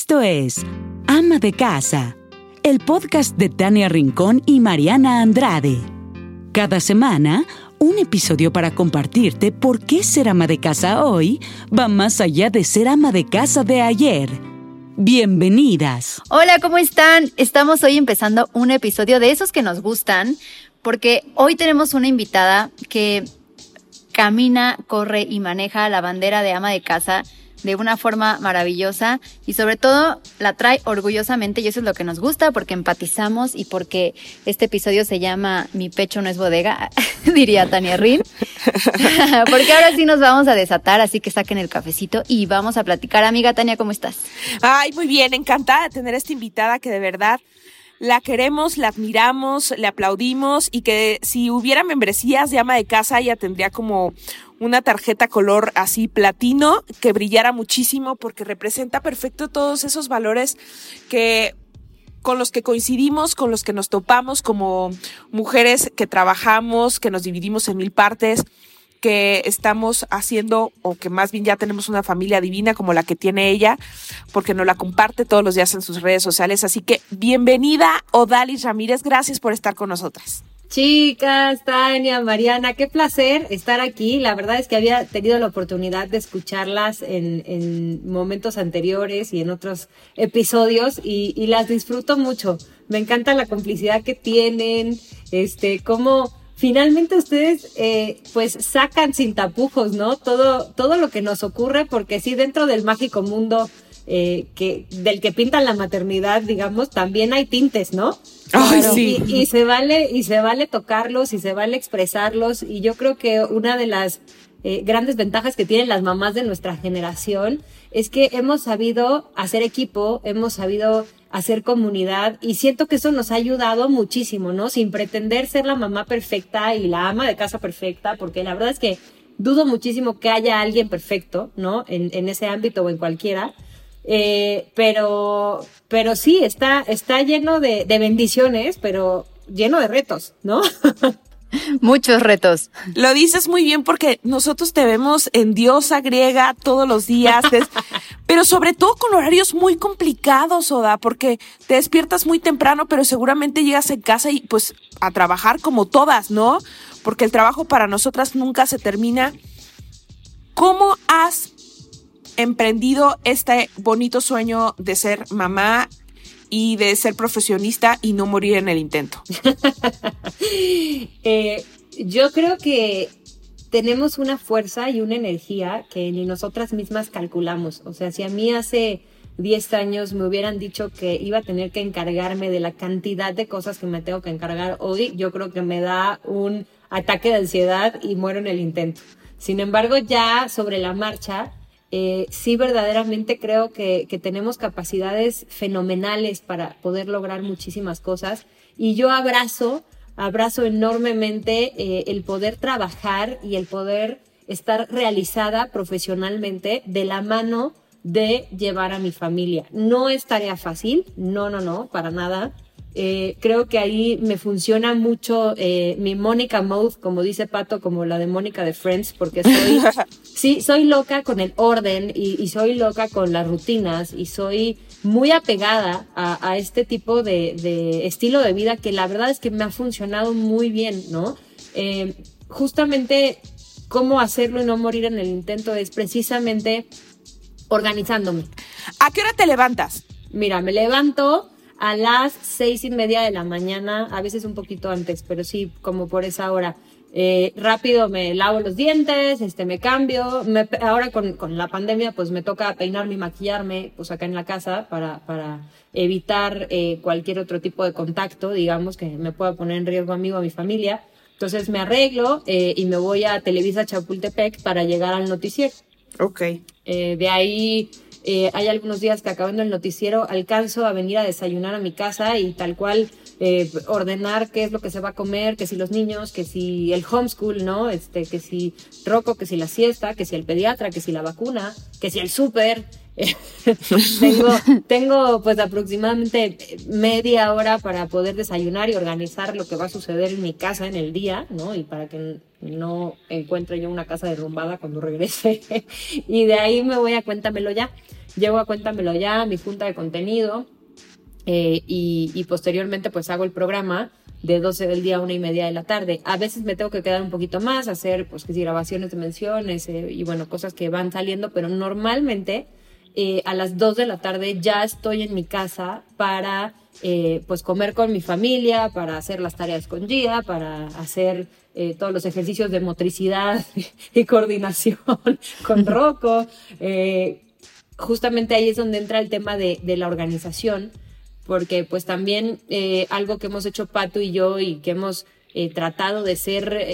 Esto es Ama de Casa, el podcast de Tania Rincón y Mariana Andrade. Cada semana, un episodio para compartirte por qué ser ama de casa hoy va más allá de ser ama de casa de ayer. Bienvenidas. Hola, ¿cómo están? Estamos hoy empezando un episodio de esos que nos gustan, porque hoy tenemos una invitada que camina, corre y maneja la bandera de ama de casa de una forma maravillosa y sobre todo la trae orgullosamente y eso es lo que nos gusta porque empatizamos y porque este episodio se llama Mi pecho no es bodega, diría Tania Rin. porque ahora sí nos vamos a desatar, así que saquen el cafecito y vamos a platicar. Amiga Tania, ¿cómo estás? Ay, muy bien, encantada de tener esta invitada que de verdad la queremos, la admiramos, le aplaudimos y que si hubiera membresías de ama de casa ella tendría como una tarjeta color así platino que brillara muchísimo porque representa perfecto todos esos valores que con los que coincidimos, con los que nos topamos como mujeres que trabajamos, que nos dividimos en mil partes, que estamos haciendo o que más bien ya tenemos una familia divina como la que tiene ella, porque nos la comparte todos los días en sus redes sociales. Así que bienvenida, Odalis Ramírez, gracias por estar con nosotras. Chicas, Tania, Mariana, qué placer estar aquí. La verdad es que había tenido la oportunidad de escucharlas en, momentos anteriores y en otros episodios y, y, las disfruto mucho. Me encanta la complicidad que tienen, este, cómo finalmente ustedes eh, pues sacan sin tapujos, ¿no? Todo, todo lo que nos ocurre, porque sí, dentro del mágico mundo eh, que, del que pintan la maternidad, digamos, también hay tintes, ¿no? Ay, sí. Y, se vale, y se vale tocarlos, y se vale expresarlos, y yo creo que una de las eh, grandes ventajas que tienen las mamás de nuestra generación es que hemos sabido hacer equipo, hemos sabido hacer comunidad y siento que eso nos ha ayudado muchísimo, ¿no? Sin pretender ser la mamá perfecta y la ama de casa perfecta, porque la verdad es que dudo muchísimo que haya alguien perfecto, ¿no? En, en ese ámbito o en cualquiera. Eh, pero, pero sí, está, está lleno de, de bendiciones, pero lleno de retos, ¿no? Muchos retos. Lo dices muy bien porque nosotros te vemos en diosa griega todos los días, pero sobre todo con horarios muy complicados, Oda, porque te despiertas muy temprano, pero seguramente llegas en casa y pues a trabajar como todas, ¿no? Porque el trabajo para nosotras nunca se termina. ¿Cómo has emprendido este bonito sueño de ser mamá y de ser profesionista y no morir en el intento? Eh, yo creo que tenemos una fuerza y una energía que ni nosotras mismas calculamos. O sea, si a mí hace 10 años me hubieran dicho que iba a tener que encargarme de la cantidad de cosas que me tengo que encargar hoy, yo creo que me da un ataque de ansiedad y muero en el intento. Sin embargo, ya sobre la marcha, eh, sí verdaderamente creo que, tenemos capacidades fenomenales para poder lograr muchísimas cosas y yo abrazo, abrazo enormemente eh, el poder trabajar y el poder estar realizada profesionalmente de la mano de llevar a mi familia. No es tarea fácil, no, no, no, para nada. Eh, creo que ahí me funciona mucho eh, mi Mónica Mouth, como dice Pato, como la de Mónica de Friends, porque soy, sí, soy loca con el orden y, soy loca con las rutinas y soy muy apegada a, este tipo de, estilo de vida que la verdad es que me ha funcionado muy bien, ¿no? Eh, justamente cómo hacerlo y no morir en el intento es precisamente organizándome. ¿A qué hora te levantas? Mira, me levanto a las seis y media de la mañana, a veces un poquito antes, pero sí, como por esa hora. Eh, rápido me lavo los dientes, este, me cambio. ahora con, con, la pandemia, pues me toca peinarme y maquillarme, pues acá en la casa para, para evitar eh, cualquier otro tipo de contacto, digamos, que me pueda poner en riesgo a mí o a mi familia. Entonces me arreglo eh, y me voy a Televisa Chapultepec para llegar al noticiero. Ok. Eh, de ahí eh, hay algunos días que acabando el noticiero alcanzo a venir a desayunar a mi casa y tal cual eh, ordenar qué es lo que se va a comer, que si los niños, que si el homeschool, ¿no? Este, que si Rocco, que si la siesta, que si el pediatra, que si la vacuna, que si el súper. tengo, tengo pues aproximadamente media hora para poder desayunar y organizar lo que va a suceder en mi casa en el día, ¿no? Y para que no encuentre yo una casa derrumbada cuando regrese. y de ahí me voy a Cuéntamelo ya. Llego a Cuéntamelo ya, mi junta de contenido. Eh, y, posteriormente pues hago el programa de 12 del día a una y media de la tarde. A veces me tengo que quedar un poquito más, hacer pues que si grabaciones de menciones eh, y bueno, cosas que van saliendo, pero normalmente eh, a las 2 de la tarde ya estoy en mi casa para eh, pues comer con mi familia, para hacer las tareas con Gia, para hacer eh, todos los ejercicios de motricidad y coordinación con Rocco. justamente ahí es donde entra el tema de, de la organización, porque pues también algo que hemos hecho Pato y yo y que hemos tratado de ser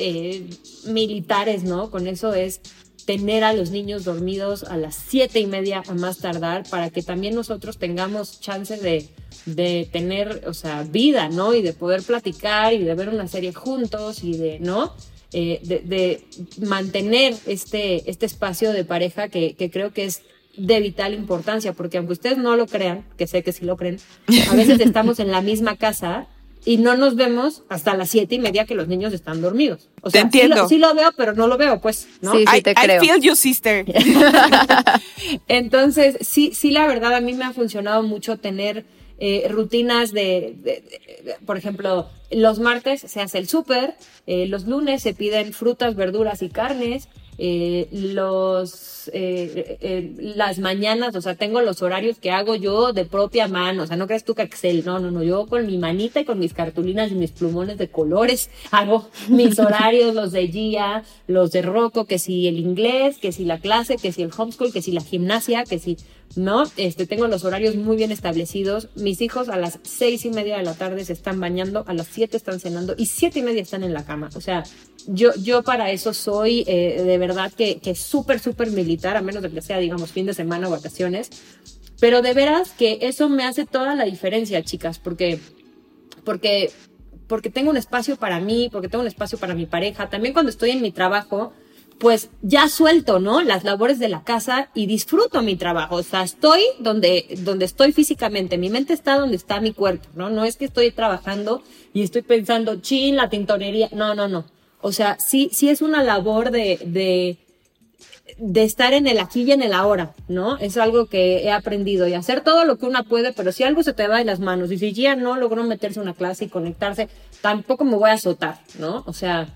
militares, ¿no? Con eso es tener a los niños dormidos a las siete y media a más tardar para que también nosotros tengamos chance de, de tener, o sea, vida, ¿no? Y de poder platicar y de ver una serie juntos y de, ¿no? Eh, de, mantener este, este espacio de pareja que, que creo que es de vital importancia, porque aunque ustedes no lo crean, que sé que sí lo creen, a veces estamos en la misma casa y no nos vemos hasta las siete y media que los niños están dormidos. O sea, te entiendo. Sí lo, veo, pero no lo veo, pues, ¿no? Sí, sí, te I, creo. I feel you, sister. Entonces, sí, sí, la verdad, a mí me ha funcionado mucho tener eh, rutinas de, de, por ejemplo, los martes se hace el súper, eh, los lunes se piden frutas, verduras y carnes, eh, los eh, eh, las mañanas, o sea, tengo los horarios que hago yo de propia mano, o sea, no crees tú que Excel, no, no, no, yo con mi manita y con mis cartulinas y mis plumones de colores hago mis horarios, los de Gia, los de Rocco, que si el inglés, que si la clase, que si el homeschool, que si la gimnasia, que si ¿no? Este, tengo los horarios muy bien establecidos. Mis hijos a las seis y media de la tarde se están bañando, a las siete están cenando y siete y media están en la cama. O sea, yo, yo para eso soy eh, de verdad que, que súper, súper militar, a menos de que sea, digamos, fin de semana o vacaciones. Pero de veras que eso me hace toda la diferencia, chicas, porque, porque, porque tengo un espacio para mí, porque tengo un espacio para mi pareja. También cuando estoy en mi trabajo, pues ya suelto, ¿no? Las labores de la casa y disfruto mi trabajo. O sea, estoy donde, donde estoy físicamente. Mi mente está donde está mi cuerpo, ¿no? No es que estoy trabajando y estoy pensando, chin, la tintorería. No, no, no. O sea, sí, sí es una labor de, de, de estar en el aquí y en el ahora, ¿no? Es algo que he aprendido y hacer todo lo que una puede, pero si algo se te va de las manos y si ya no logró meterse a una clase y conectarse, tampoco me voy a azotar, ¿no? O sea,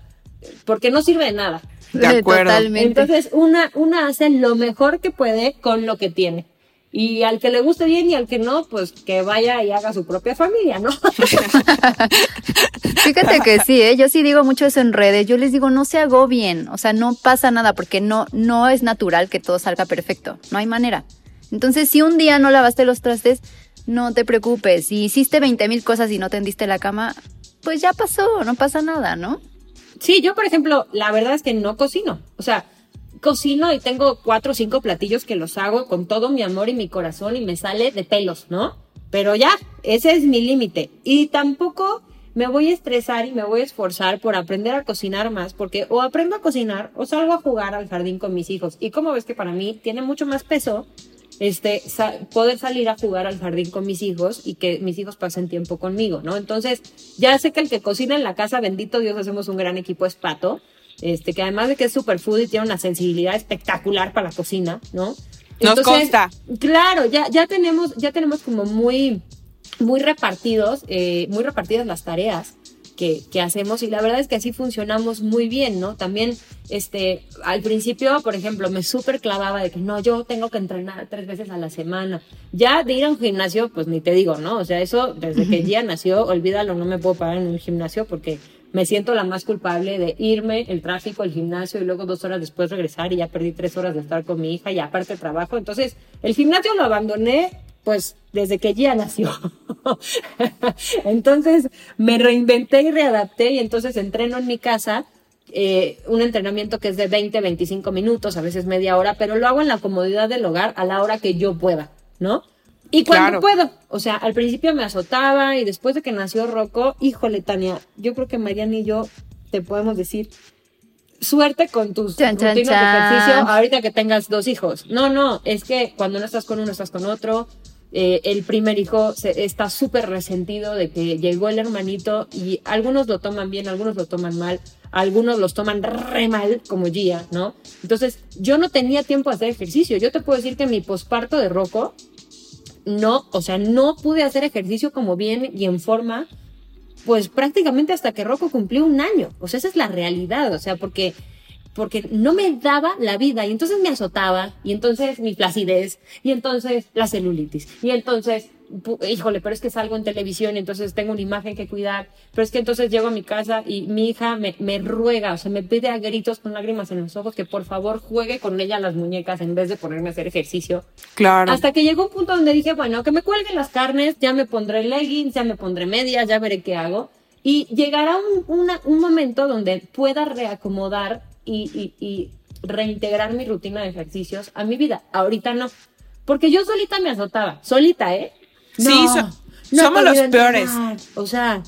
porque no sirve de nada. De acuerdo. Totalmente. Entonces, una, una hace lo mejor que puede con lo que tiene. Y al que le guste bien y al que no, pues que vaya y haga su propia familia, ¿no? Fíjate que sí, ¿eh? yo sí digo mucho eso en redes. Yo les digo, no se agobien, o sea, no pasa nada porque no, no es natural que todo salga perfecto. No hay manera. Entonces, si un día no lavaste los trastes, no te preocupes. Si hiciste 20 mil cosas y no tendiste la cama, pues ya pasó, no pasa nada, ¿no? Sí, yo, por ejemplo, la verdad es que no cocino. O sea, cocino y tengo cuatro o cinco platillos que los hago con todo mi amor y mi corazón y me sale de pelos, ¿no? Pero ya, ese es mi límite. Y tampoco me voy a estresar y me voy a esforzar por aprender a cocinar más, porque o aprendo a cocinar o salgo a jugar al jardín con mis hijos. Y como ves que para mí tiene mucho más peso este, sa poder salir a jugar al jardín con mis hijos y que mis hijos pasen tiempo conmigo, ¿no? Entonces, ya sé que el que cocina en la casa, bendito Dios, hacemos un gran equipo, es Pato, este, que además de que es superfood y tiene una sensibilidad espectacular para la cocina, ¿no? Nos consta. Claro, ya, ya tenemos, ya tenemos como muy, muy repartidos, eh, muy repartidas las tareas que, que, hacemos y la verdad es que así funcionamos muy bien, ¿no? También, este, al principio, por ejemplo, me súper clavaba de que no, yo tengo que entrenar tres veces a la semana. Ya de ir a un gimnasio, pues ni te digo, ¿no? O sea, eso desde que ya nació, olvídalo, no me puedo parar en un gimnasio porque me siento la más culpable de irme, el tráfico, el gimnasio y luego dos horas después regresar y ya perdí tres horas de estar con mi hija y aparte trabajo. Entonces, el gimnasio lo abandoné pues desde que ya nació. entonces me reinventé y readapté y entonces entreno en mi casa eh, un entrenamiento que es de 20, 25 minutos, a veces media hora, pero lo hago en la comodidad del hogar a la hora que yo pueda, ¿no? Y cuando Claro. puedo. O sea, al principio me azotaba y después de que nació Rocco, híjole, Tania, yo creo que Mariana y yo te podemos decir suerte con tus Chan, chan, rutinas de chan. ejercicio ahorita que tengas dos hijos. No, no, es que cuando no estás con uno, estás con otro. Eh, el primer hijo está súper resentido de que llegó el hermanito y algunos lo toman bien, algunos lo toman mal. algunos los toman re mal, como Gia, ¿no? Entonces, yo no tenía tiempo de hacer ejercicio. Yo te puedo decir que mi posparto de Rocco, no, o sea, no pude hacer ejercicio como bien y en forma, pues prácticamente hasta que Rocco cumplió un año. O sea, esa es la realidad, o sea, porque porque no me daba la vida y entonces me azotaba y entonces mi placidez y entonces la celulitis y entonces híjole, pero es que salgo en televisión y entonces tengo una imagen que cuidar, pero es que entonces llego a mi casa y mi hija me, me ruega, o sea, me pide a gritos con lágrimas en los ojos que por favor juegue con ella las muñecas en vez de ponerme a hacer ejercicio. Claro. Hasta que llegó un punto donde dije, bueno, que me cuelguen las carnes, ya me pondré leggings, ya me pondré medias, ya veré qué hago. Y llegará un, un momento donde pueda reacomodar y, reintegrar mi rutina de ejercicios a mi vida. Ahorita no. Porque yo solita me azotaba. Solita, ¿eh? sí, somos los peores. O sea,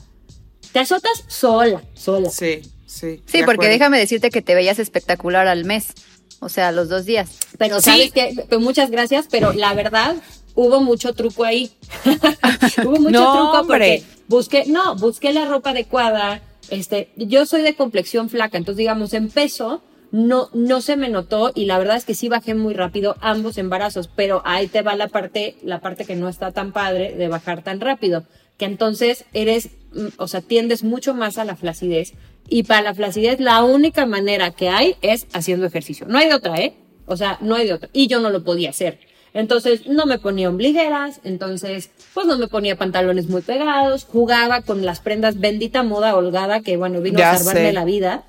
te azotas sola, sola. Sí, sí. Sí, porque déjame decirte que te veías espectacular al mes. O sea, los dos días. Pero sabes que, muchas gracias, pero la verdad, hubo mucho truco ahí. hubo mucho truco porque busqué, no, busqué la ropa adecuada, este, yo soy de complexión flaca, entonces digamos, en peso no, no se me notó y la verdad es que sí bajé muy rápido ambos embarazos, pero ahí te va la parte, la parte que no está tan padre de bajar tan rápido, que entonces eres, mm, o sea, tiendes mucho más a la flacidez y para la flacidez la única manera que hay es haciendo ejercicio. No hay de otra, ¿eh? O sea, no hay de otra. Y yo no lo podía hacer. Entonces no me ponía ombligueras, entonces pues no me ponía pantalones muy pegados, jugaba con las prendas bendita moda holgada que bueno, vino a salvarme la vida.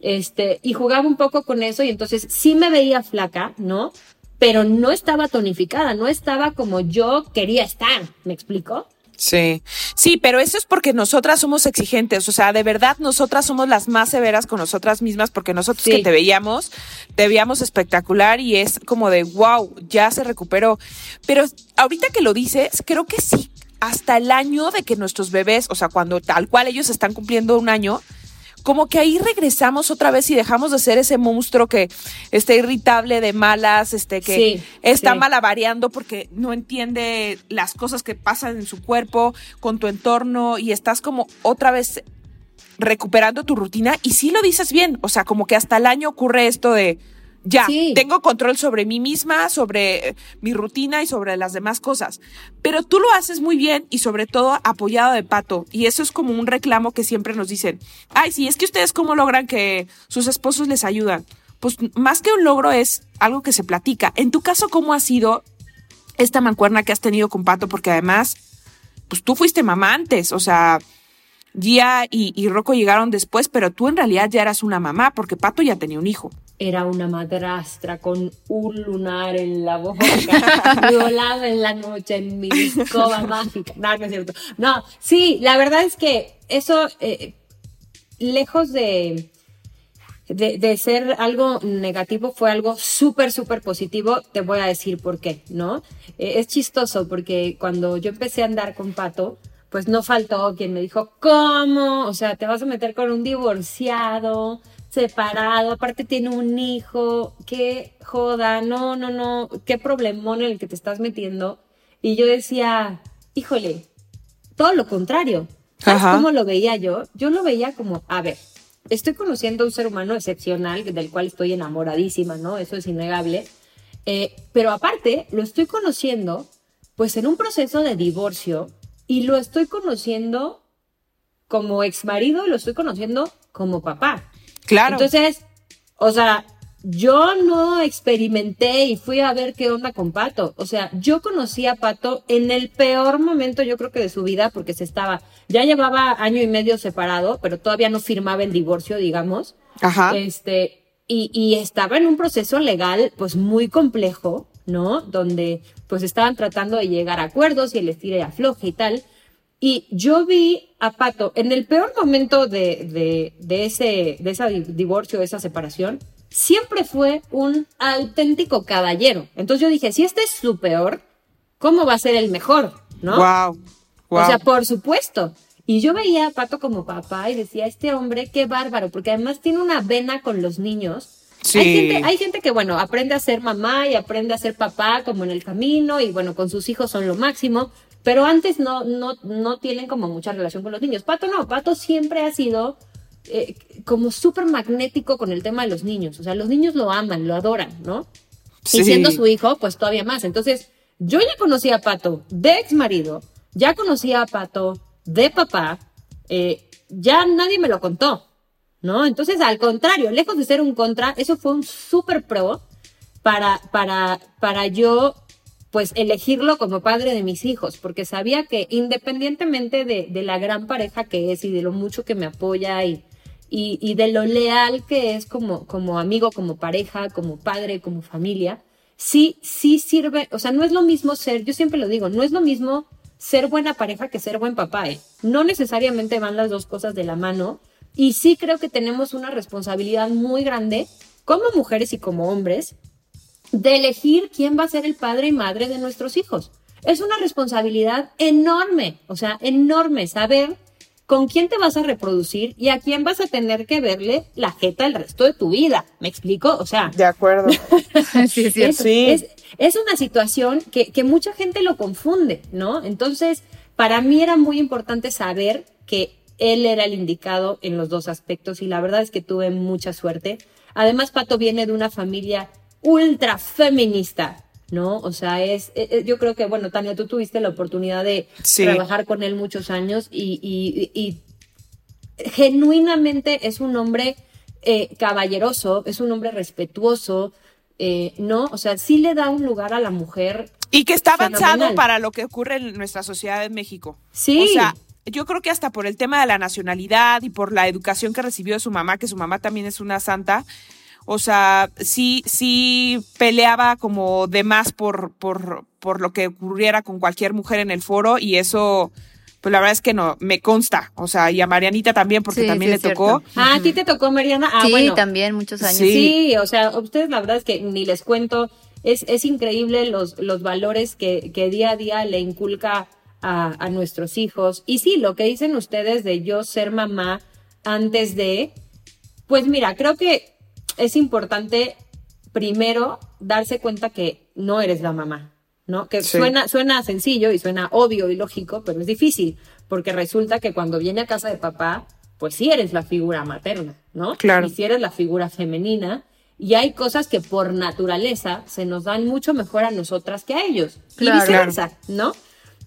Este, y jugaba un poco con eso y entonces sí me veía flaca, ¿no? Pero no estaba tonificada, no estaba como yo quería estar, ¿me explico? Sí, sí, pero eso es porque nosotras somos exigentes, o sea, de verdad nosotras somos las más severas con nosotras mismas porque nosotros que te veíamos, te veíamos espectacular y es como de, wow, ya se recuperó. Pero ahorita que lo dices, creo que sí, hasta el año de que nuestros bebés, o sea, cuando tal cual ellos están cumpliendo un año, como que ahí regresamos otra vez y dejamos de ser ese monstruo que está irritable de malas, este, que está malavariando porque no entiende las cosas que pasan en su cuerpo, con tu entorno y estás como otra vez recuperando tu rutina. Y sí lo dices bien, o sea, como que hasta el año ocurre esto de ya, tengo control sobre mí misma, sobre eh, mi rutina y sobre las demás cosas. Pero tú lo haces muy bien y sobre todo apoyado de pato. Y eso es como un reclamo que siempre nos dicen. Ay, sí, es que ustedes cómo logran que sus esposos les ayudan. Pues más que un logro es algo que se platica. En tu caso, ¿cómo ha sido esta mancuerna que has tenido con Pato? Porque además, pues tú fuiste mamá antes, o sea, Gia y, y Rocco llegaron después, pero tú en realidad ya eras una mamá porque Pato ya tenía un hijo era una madrastra con un lunar en la boca, violada en la noche en mi escoba mágica. No, no es cierto. No, sí, la verdad es que eso, eh, lejos de, de, ser algo negativo, fue algo súper, súper positivo. Te voy a decir por qué, ¿no? Eh, es chistoso porque cuando yo empecé a andar con Pato, pues no faltó quien me dijo, ¿cómo? O sea, te vas a meter con un divorciado separado, aparte tiene un hijo, qué joda, no, no, no, qué problemón en el que te estás metiendo. Y yo decía, híjole, todo lo contrario. ¿Sabes cómo lo veía yo? Yo lo veía como, a ver, estoy conociendo a un ser humano excepcional del cual estoy enamoradísima, ¿no? Eso es innegable. Eh, pero aparte, lo estoy conociendo pues en un proceso de divorcio y lo estoy conociendo como ex marido y lo estoy conociendo como papá. Claro. Entonces, o sea, yo no experimenté y fui a ver qué onda con Pato. O sea, yo conocí a Pato en el peor momento, yo creo que de su vida, porque se estaba, ya llevaba año y medio separado, pero todavía no firmaba el divorcio, digamos. Ajá. Este, y, y estaba en un proceso legal, pues muy complejo, ¿no? Donde, pues estaban tratando de llegar a acuerdos y el estira y afloje y tal. Y yo vi a Pato en el peor momento de, de, de ese, de ese divorcio, de esa separación, siempre fue un auténtico caballero. Entonces yo dije, si este es su peor, ¿cómo va a ser el mejor? ¿No? Wow. O sea, por supuesto. Y yo veía a Pato como papá y decía, este hombre, qué bárbaro, porque además tiene una vena con los niños. Sí. Hay, gente, hay gente que, bueno, aprende a ser mamá y aprende a ser papá como en el camino y, bueno, con sus hijos son lo máximo, pero antes no, no, no tienen como mucha relación con los niños. Pato no, Pato siempre ha sido eh, como súper magnético con el tema de los niños. O sea, los niños lo aman, lo adoran, ¿no? Y siendo su hijo, pues todavía más. Entonces, yo ya conocía a Pato de ex marido, ya conocía a Pato de papá, eh, ya nadie me lo contó, ¿no? Entonces, al contrario, lejos de ser un contra, eso fue un súper pro para, para, para yo pues elegirlo como padre de mis hijos, porque sabía que independientemente de, de, la gran pareja que es y de lo mucho que me apoya y, y, y, de lo leal que es como, como amigo, como pareja, como padre, como familia, sí, sí sirve, o sea, no es lo mismo ser, yo siempre lo digo, no es lo mismo ser buena pareja que ser buen papá, ¿eh? No necesariamente van las dos cosas de la mano y sí creo que tenemos una responsabilidad muy grande como mujeres y como hombres de elegir quién va a ser el padre y madre de nuestros hijos. Es una responsabilidad enorme, o sea, enorme saber con quién te vas a reproducir y a quién vas a tener que verle la jeta el resto de tu vida. ¿Me explico? O sea. De acuerdo. sí, es, cierto. Sí. Es, es, una situación que, que mucha gente lo confunde, ¿no? Entonces, para mí era muy importante saber que él era el indicado en los dos aspectos y la verdad es que tuve mucha suerte. Además, Pato viene de una familia ultra feminista, ¿no? O sea, es, es, yo creo que, bueno, Tania, tú tuviste la oportunidad de sí. trabajar con él muchos años y, y, y genuinamente es un hombre eh, caballeroso, es un hombre respetuoso, eh, ¿no? O sea, sí le da un lugar a la mujer. Y que está avanzado fenomenal. para lo que ocurre en nuestra sociedad en México. Sí. O sea, yo creo que hasta por el tema de la nacionalidad y por la educación que recibió de su mamá, que su mamá también es una santa, o sea, sí, sí peleaba como de más por, por, por lo que ocurriera con cualquier mujer en el foro y eso, pues la verdad es que no, me consta. O sea, y a Marianita también, porque sí, también sí, le tocó. Ah, ¿a ti te tocó, Mariana? Ah, sí, bueno. también, muchos años. Sí. sí, o sea, ustedes la verdad es que ni les cuento, es, es increíble los, los valores que, que día a día le inculca a, a nuestros hijos. Y sí, lo que dicen ustedes de yo ser mamá antes de, pues mira, creo que es importante primero darse cuenta que no eres la mamá, ¿no? Que sí. suena, suena sencillo y suena obvio y lógico, pero es difícil, porque resulta que cuando viene a casa de papá, pues sí eres la figura materna, ¿no? Claro. Y si eres la figura femenina, y hay cosas que por naturaleza se nos dan mucho mejor a nosotras que a ellos. Claro, y viceversa, ¿no?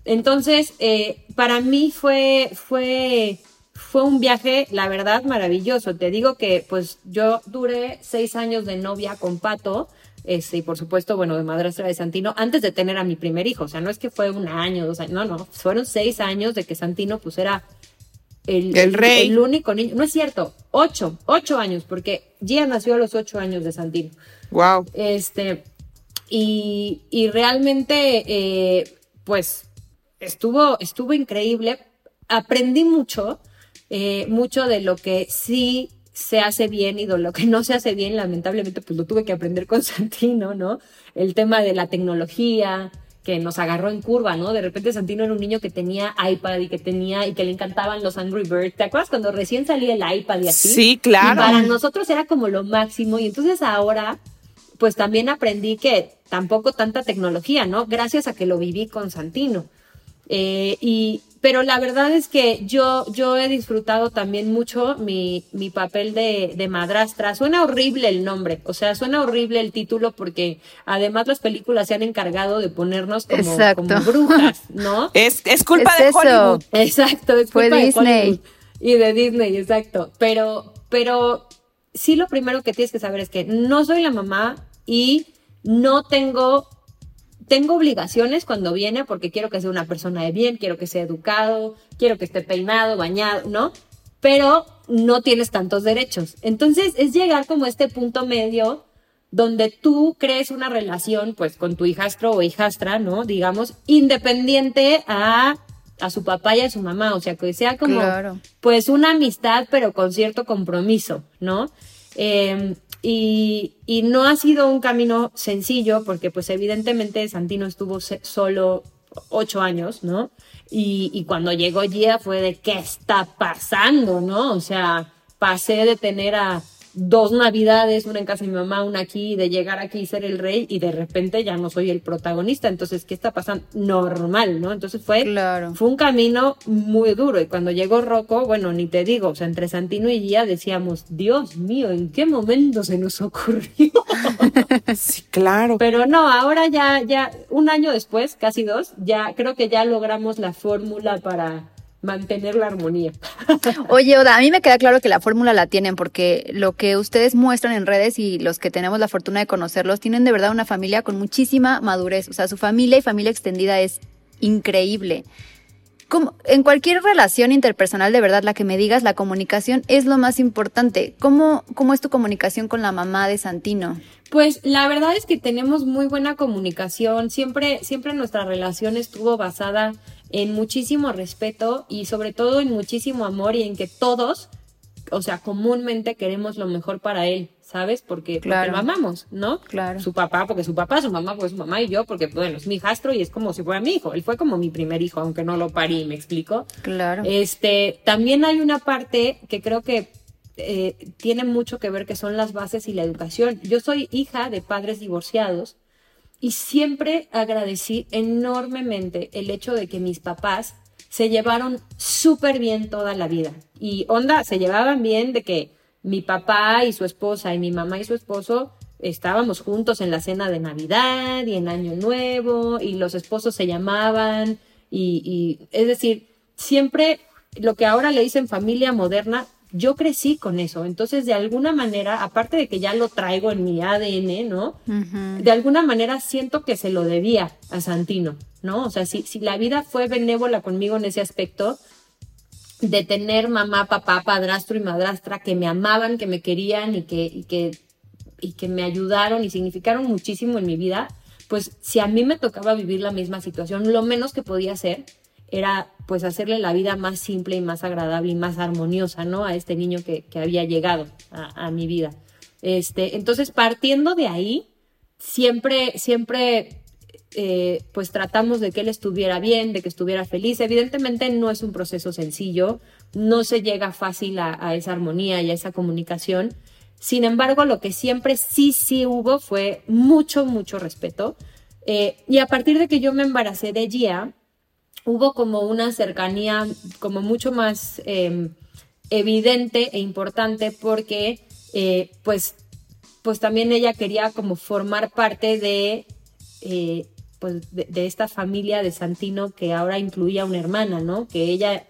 Entonces, eh, para mí fue, fue fue un viaje, la verdad, maravilloso. Te digo que, pues, yo duré seis años de novia con Pato, este, y por supuesto, bueno, de madrastra de Santino, antes de tener a mi primer hijo. O sea, no es que fue un año, dos años, no, no, fueron seis años de que Santino, pues, era el, el rey. El, único niño. No es cierto, ocho, ocho años, porque Gia nació a los ocho años de Santino. Wow. Este, y, y realmente, eh, pues, estuvo, estuvo increíble. Aprendí mucho eh, mucho de lo que sí se hace bien y de lo que no se hace bien, lamentablemente, pues lo tuve que aprender con Santino, ¿no? El tema de la tecnología, que nos agarró en curva, ¿no? De repente Santino era un niño que tenía iPad y que tenía y que le encantaban los Angry Birds. ¿Te acuerdas cuando recién salía el iPad y así? Sí, claro. Y para nosotros era como lo máximo y entonces ahora pues también aprendí que tampoco tanta tecnología, ¿no? Gracias a que lo viví con Santino. Eh, y, pero la verdad es que yo, yo he disfrutado también mucho mi, mi papel de, de, madrastra. Suena horrible el nombre, o sea, suena horrible el título porque además las películas se han encargado de ponernos como, como brujas, ¿no? Es, es culpa es de eso. Hollywood. Exacto, es Fue culpa Disney. de Hollywood. Y de Disney, exacto. Pero, pero sí lo primero que tienes que saber es que no soy la mamá y no tengo tengo obligaciones cuando viene porque quiero que sea una persona de bien, quiero que sea educado, quiero que esté peinado, bañado, ¿no? Pero no tienes tantos derechos. Entonces es llegar como a este punto medio donde tú crees una relación pues con tu hijastro o hijastra, ¿no? Digamos, independiente a, a su papá y a su mamá, o sea, que sea como Claro. pues una amistad pero con cierto compromiso, ¿no? Eh, y, no ha sido un camino sencillo porque pues evidentemente Santino estuvo solo ocho años, ¿no? Y, y, cuando llegó Gia fue de qué está pasando, ¿no? O sea, pasé de tener a, dos navidades, una en casa de mi mamá, una aquí, de llegar aquí y ser el rey y de repente ya no soy el protagonista. Entonces, ¿qué está pasando? Normal, ¿no? Entonces fue, Claro. fue un camino muy duro. Y cuando llegó Rocco, bueno, ni te digo, o sea, entre Santino y Gia decíamos, Dios mío, ¿en qué momento se nos ocurrió? Sí, claro. Pero no, ahora ya, ya, un año después, casi dos, ya creo que ya logramos la fórmula para mantener la armonía. Oye, Oda, a mí me queda claro que la fórmula la tienen porque lo que ustedes muestran en redes y los que tenemos la fortuna de conocerlos tienen de verdad una familia con muchísima madurez. O sea, su familia y familia extendida es increíble. Como, en cualquier relación interpersonal, de verdad, la que me digas, la comunicación es lo más importante. ¿Cómo, cómo es tu comunicación con la mamá de Santino? Pues la verdad es que tenemos muy buena comunicación. Siempre, siempre nuestra relación estuvo basada en muchísimo respeto y sobre todo en muchísimo amor y en que todos, o sea, comúnmente queremos lo mejor para él, ¿sabes? Porque, porque lo amamos, ¿no? Claro. Su papá, porque su papá, su mamá, porque su mamá y yo, porque, bueno, es mi hijastro y es como si fuera mi hijo. Él fue como mi primer hijo, aunque no lo parí, ¿me explico? Claro. Este, también hay una parte que creo que eh, tiene mucho que ver que son las bases y la educación. Yo soy hija de padres divorciados y siempre agradecí enormemente el hecho de que mis papás se llevaron súper bien toda la vida. Y onda, se llevaban bien de que mi papá y su esposa y mi mamá y su esposo estábamos juntos en la cena de Navidad y en Año Nuevo y los esposos se llamaban y, y es decir, siempre lo que ahora le dicen familia moderna, yo crecí con eso. Entonces, de alguna manera, aparte de que ya lo traigo en mi ADN, ¿no? De alguna manera siento que se lo debía a Santino, ¿no? O sea, si, si la vida fue benévola conmigo en ese aspecto, de tener mamá, papá, padrastro y madrastra que me amaban, que me querían y que, y que, y que me ayudaron y significaron muchísimo en mi vida, pues si a mí me tocaba vivir la misma situación, lo menos que podía hacer era pues hacerle la vida más simple y más agradable y más armoniosa, ¿no? A este niño que, que había llegado a, mi vida. Este, entonces, partiendo de ahí, siempre, siempre, eh, pues tratamos de que él estuviera bien, de que estuviera feliz. Evidentemente no es un proceso sencillo, no se llega fácil a, a esa armonía y a esa comunicación. Sin embargo, lo que siempre sí, sí hubo fue mucho, mucho respeto. Eh, y a partir de que yo me embaracé de Gia, hubo como una cercanía como mucho más eh, evidente e importante porque eh, pues pues también ella quería como formar parte de eh, pues de, de esta familia de Santino que ahora incluía una hermana no que ella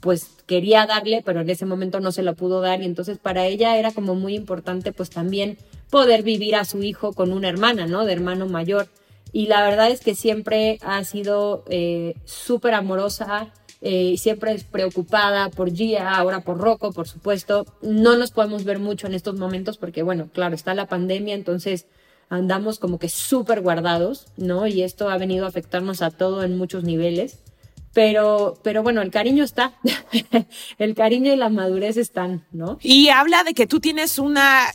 pues quería darle pero en ese momento no se lo pudo dar y entonces para ella era como muy importante pues también poder vivir a su hijo con una hermana no de hermano mayor y la verdad es que siempre ha sido eh, súper amorosa, eh, siempre es preocupada por Gia, ahora por Rocco, por supuesto. No nos podemos ver mucho en estos momentos porque, bueno, claro, está la pandemia, entonces andamos como que súper guardados, ¿no? Y esto ha venido a afectarnos a todo en muchos niveles. Pero, pero bueno, el cariño está, el cariño y la madurez están, ¿no? Y habla de que tú tienes una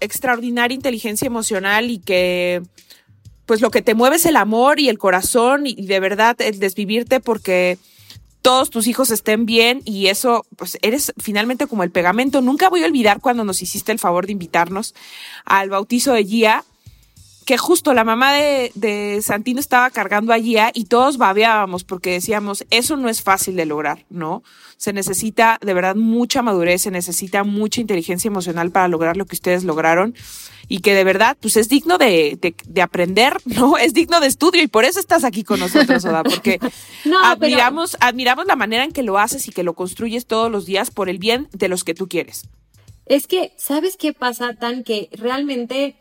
extraordinaria inteligencia emocional y que pues lo que te mueve es el amor y el corazón y de verdad el desvivirte porque todos tus hijos estén bien y eso, pues eres finalmente como el pegamento. Nunca voy a olvidar cuando nos hiciste el favor de invitarnos al bautizo de Gia, que justo la mamá de, de Santino estaba cargando a Gia y todos babeábamos porque decíamos, eso no es fácil de lograr, ¿no? Se necesita de verdad mucha madurez, se necesita mucha inteligencia emocional para lograr lo que ustedes lograron y que de verdad, pues es digno de, de, de aprender, ¿no? Es digno de estudio y por eso estás aquí con nosotros, Oda, porque No, pero- admiramos, admiramos la manera en que lo haces y que lo construyes todos los días por el bien de los que tú quieres. Es que, ¿sabes qué pasa, Tan? Que realmente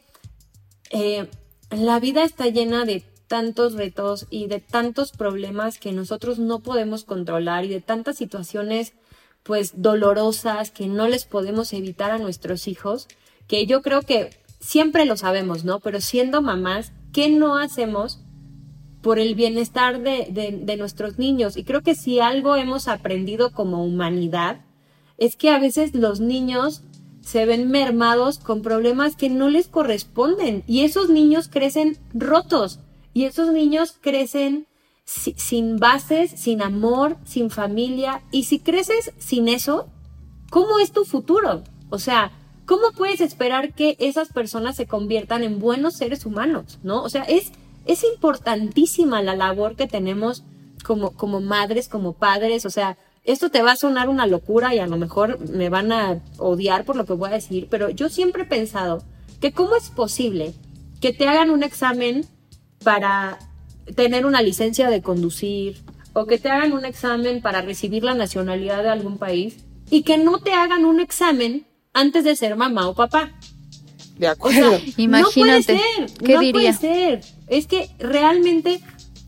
eh, la vida está llena de tantos retos y de tantos problemas que nosotros no podemos controlar y de tantas situaciones pues dolorosas que no les podemos evitar a nuestros hijos, que yo creo que siempre lo sabemos, ¿no? Pero siendo mamás, ¿qué no hacemos por el bienestar de, de, de nuestros niños? Y creo que si algo hemos aprendido como humanidad, es que a veces los niños se ven mermados con problemas que no les corresponden y esos niños crecen rotos y esos niños crecen si- sin bases, sin amor, sin familia y si creces sin eso, ¿cómo es tu futuro? O sea, ¿cómo puedes esperar que esas personas se conviertan en buenos seres humanos? ¿No? O sea, es, es importantísima la labor que tenemos como, como madres, como padres, o sea, esto te va a sonar una locura y a lo mejor me van a odiar por lo que voy a decir, pero yo siempre he pensado que cómo es posible que te hagan un examen para tener una licencia de conducir o que te hagan un examen para recibir la nacionalidad de algún país y que no te hagan un examen antes de ser mamá o papá. De acuerdo. Imagínate. No puede ser. ¿Qué no diría? puede ser. Es que realmente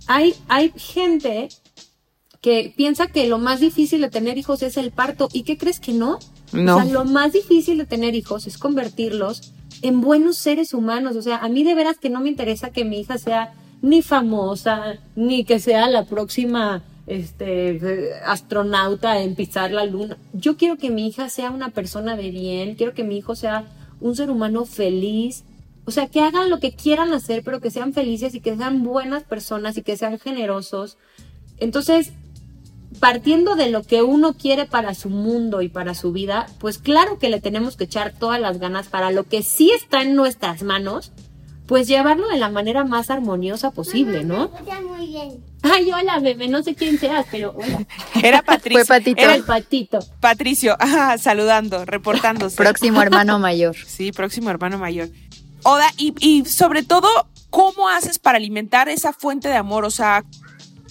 hay, hay gente que piensa que lo más difícil de tener hijos es el parto. ¿Y qué crees que no? No. O sea, lo más difícil de tener hijos es convertirlos en buenos seres humanos. O sea, a mí de veras que no me interesa que mi hija sea ni famosa, ni que sea la próxima este, astronauta en pisar la luna. Yo quiero que mi hija sea una persona de bien, quiero que mi hijo sea un ser humano feliz. O sea, que hagan lo que quieran hacer, pero que sean felices y que sean buenas personas y que sean generosos. Entonces, partiendo de lo que uno quiere para su mundo y para su vida, pues claro que le tenemos que echar todas las ganas para lo que sí está en nuestras manos, pues llevarlo de la manera más armoniosa posible, ¿no? escuchas muy bien. Ay, hola, bebé, no sé quién seas, pero hola. Era Patricio. Fue Patito. Era El patito. Patricio, ajá, saludando, reportándose. Próximo hermano mayor. Sí, próximo hermano mayor. Oda, y, y sobre todo, ¿cómo haces para alimentar esa fuente de amor? O sea,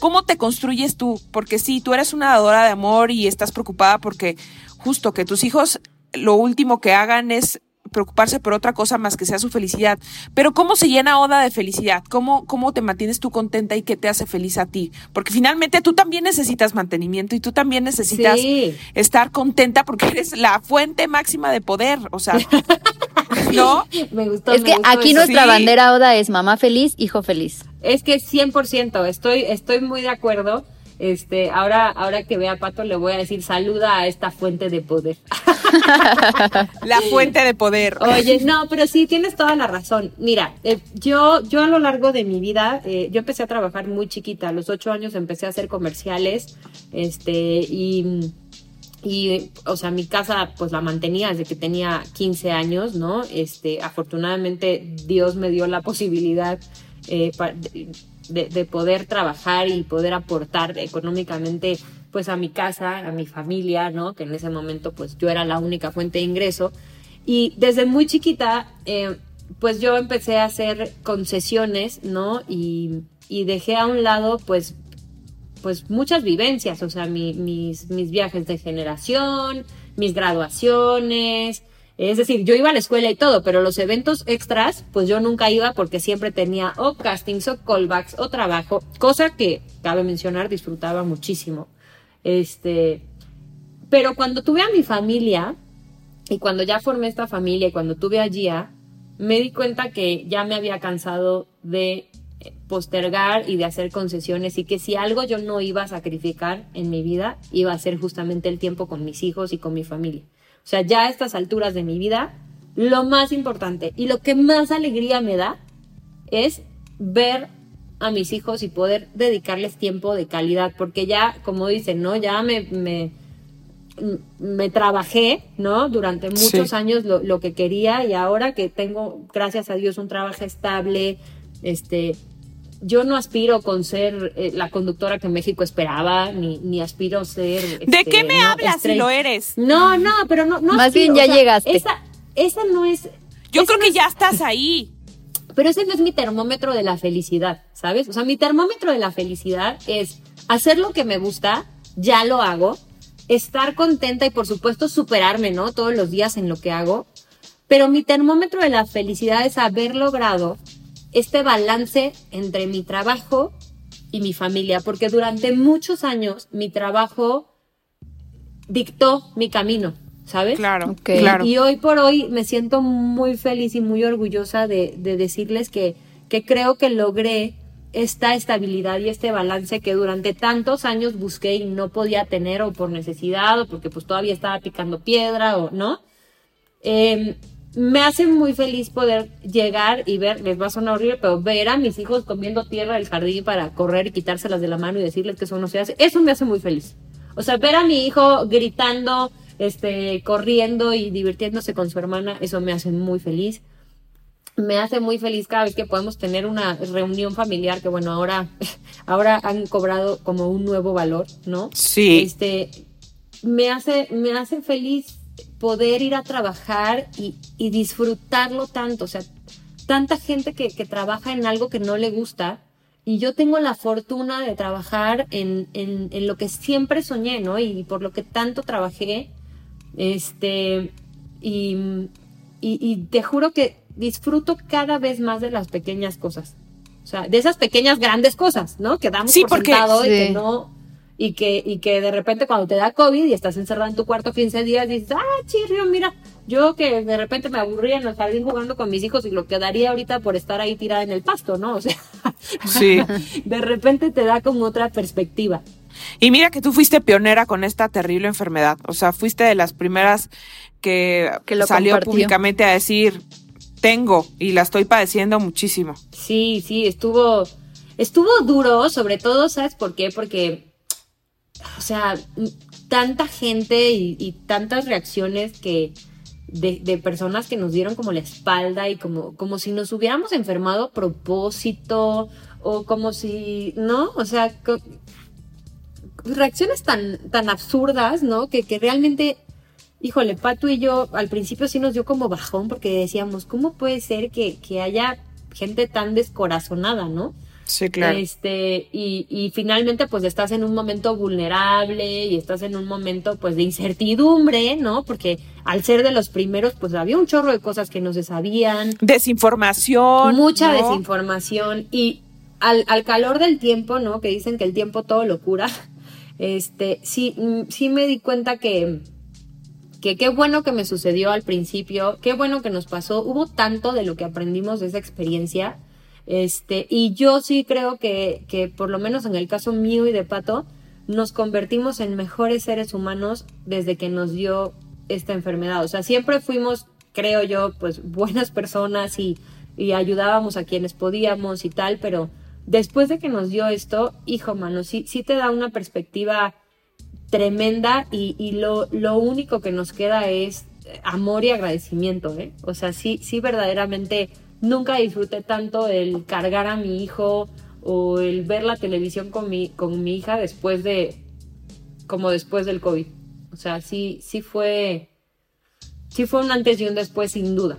¿cómo te construyes tú? Porque sí, tú eres una dadora de amor y estás preocupada porque justo que tus hijos lo último que hagan es preocuparse por otra cosa más que sea su felicidad. Pero ¿cómo se llena Oda de felicidad? ¿Cómo, ¿Cómo te mantienes tú contenta y qué te hace feliz a ti? Porque finalmente tú también necesitas mantenimiento y tú también necesitas Sí. estar contenta porque eres la fuente máxima de poder. O sea, ¿no? Me gustó. Es me que gustó aquí eso. nuestra Sí. bandera Oda es mamá feliz, hijo feliz. Es que 100%, estoy, estoy muy de acuerdo. Este, ahora, ahora que vea a Pato le voy a decir saluda a esta fuente de poder. La fuente de poder. Oye, no, pero sí, tienes toda la razón. Mira, eh, yo, yo a lo largo de mi vida, eh, yo empecé a trabajar muy chiquita. A los ocho años empecé a hacer comerciales, este, y, y, o sea, mi casa, pues la mantenía desde que tenía 15 años, ¿no? Este, afortunadamente Dios me dio la posibilidad eh, de poder trabajar y poder aportar económicamente pues a mi casa, a mi familia, ¿no? Que en ese momento pues yo era la única fuente de ingreso. Y desde muy chiquita, eh, pues yo empecé a hacer concesiones, ¿no? Y, y dejé a un lado pues pues muchas vivencias, o sea, mi- mis, mis viajes de generación, mis graduaciones, es decir, yo iba a la escuela y todo, pero los eventos extras, pues yo nunca iba porque siempre tenía o castings o callbacks o trabajo, cosa que, cabe mencionar, disfrutaba muchísimo. Este, pero cuando tuve a mi familia y cuando ya formé esta familia y cuando tuve a Gia, me di cuenta que ya me había cansado de eh, postergar y de hacer concesiones y que si algo yo no iba a sacrificar en mi vida, iba a ser justamente el tiempo con mis hijos y con mi familia. O sea, ya a estas alturas de mi vida, lo más importante y lo que más alegría me da es ver a mis hijos y poder dedicarles tiempo de calidad, porque ya, como dicen, ¿no? Ya me, me, me trabajé, ¿no? Durante muchos Sí. años lo, lo que quería y ahora que tengo, gracias a Dios, un trabajo estable, este, yo no aspiro con ser eh, la conductora que México esperaba, ni, ni aspiro a ser... ¿De este, qué me ¿no? hablas si lo eres? No, no, pero no, no Más aspiro, bien ya o sea, llegaste. Esa, esa no es... Yo creo no que es- ya estás ahí. pero ese no es mi termómetro de la felicidad, ¿sabes? O sea, mi termómetro de la felicidad es hacer lo que me gusta, ya lo hago, estar contenta y por supuesto superarme, ¿no? Todos los días en lo que hago. Pero mi termómetro de la felicidad es haber logrado este balance entre mi trabajo y mi familia, porque durante muchos años mi trabajo dictó mi camino, ¿sabes? Claro, claro. Y hoy por hoy me siento muy feliz y muy orgullosa de, de decirles que, que creo que logré esta estabilidad y este balance que durante tantos años busqué y no podía tener o por necesidad o porque pues todavía estaba picando piedra o no. Eh, me hace muy feliz poder llegar y ver, les va a sonar horrible, pero ver a mis hijos comiendo tierra del jardín para correr y quitárselas de la mano y decirles que eso no se hace, eso me hace muy feliz. O sea, ver a mi hijo gritando este, corriendo y divirtiéndose con su hermana, eso me hace muy feliz. Me hace muy feliz cada vez que podemos tener una reunión familiar que bueno, ahora, ahora han cobrado como un nuevo valor, ¿no? Sí. Este, me hace, me hace feliz poder ir a trabajar y, y disfrutarlo tanto, o sea, tanta gente que, que trabaja en algo que no le gusta, y yo tengo la fortuna de trabajar en, en, en, lo que siempre soñé, ¿no? Y por lo que tanto trabajé. Este. Y, y, y, te juro que disfruto cada vez más de las pequeñas cosas. O sea, de esas pequeñas grandes cosas, ¿no? Que damos sí, por porque, sentado sí. y que no. Y que, y que de repente cuando te da COVID y estás encerrado en tu cuarto 15 días, dices, ah, chirrio, mira, yo que de repente me aburría en el jardín jugando con mis hijos y lo que daría ahorita por estar ahí tirada en el pasto, ¿no? O sea, sí. de repente te da como otra perspectiva. Y mira que tú fuiste pionera con esta terrible enfermedad. O sea, fuiste de las primeras que, que lo salió compartió. públicamente a decir, tengo y la estoy padeciendo muchísimo. Sí, sí, estuvo, estuvo duro, sobre todo, ¿sabes por qué? Porque, o sea, tanta gente y, tantas reacciones que, de, de, personas que nos dieron como la espalda y como, como si nos hubiéramos enfermado a propósito o como si, ¿no? O sea, reacciones tan, tan absurdas, ¿no? Que, que realmente, híjole, Pato y yo al principio sí nos dio como bajón porque decíamos, ¿cómo puede ser que, que haya gente tan descorazonada, ¿no? Sí, claro. Este, y, y finalmente pues estás en un momento vulnerable y estás en un momento pues de incertidumbre, ¿no? Porque al ser de los primeros pues había un chorro de cosas que no se sabían. Desinformación. Mucha ¿no? desinformación y al, al calor del tiempo, ¿no? Que dicen que el tiempo todo lo cura. Este, sí, sí me di cuenta que, que qué bueno que me sucedió al principio, qué bueno que nos pasó. Hubo tanto de lo que aprendimos de esa experiencia este, y yo sí creo que, que por lo menos en el caso mío y de Pato, nos convertimos en mejores seres humanos desde que nos dio esta enfermedad. O sea, siempre fuimos, creo yo, pues buenas personas y, y ayudábamos a quienes podíamos y tal, pero después de que nos dio esto, hijo mano, sí, sí te da una perspectiva tremenda y, y lo, lo único que nos queda es amor y agradecimiento, ¿eh? O sea, sí, sí verdaderamente nunca disfruté tanto el cargar a mi hijo o el ver la televisión con mi, con mi hija después de, como después del COVID. O sea, sí, sí fue, sí fue un antes y un después sin duda.